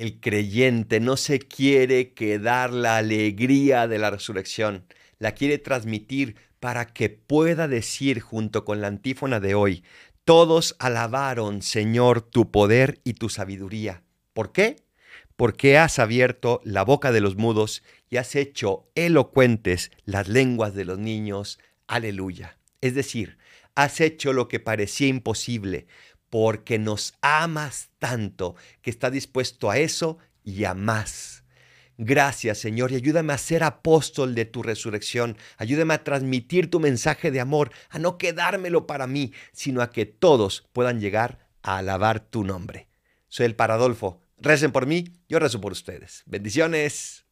El creyente no se quiere quedar la alegría de la resurrección, la quiere transmitir para que pueda decir junto con la antífona de hoy, todos alabaron, Señor, tu poder y tu sabiduría. ¿Por qué? Porque has abierto la boca de los mudos y has hecho elocuentes las lenguas de los niños. Aleluya. Es decir, has hecho lo que parecía imposible, porque nos amas tanto que está dispuesto a eso y a más. Gracias Señor y ayúdame a ser apóstol de tu resurrección. Ayúdame a transmitir tu mensaje de amor, a no quedármelo para mí, sino a que todos puedan llegar a alabar tu nombre. Soy el Paradolfo. Recen por mí, yo rezo por ustedes. Bendiciones.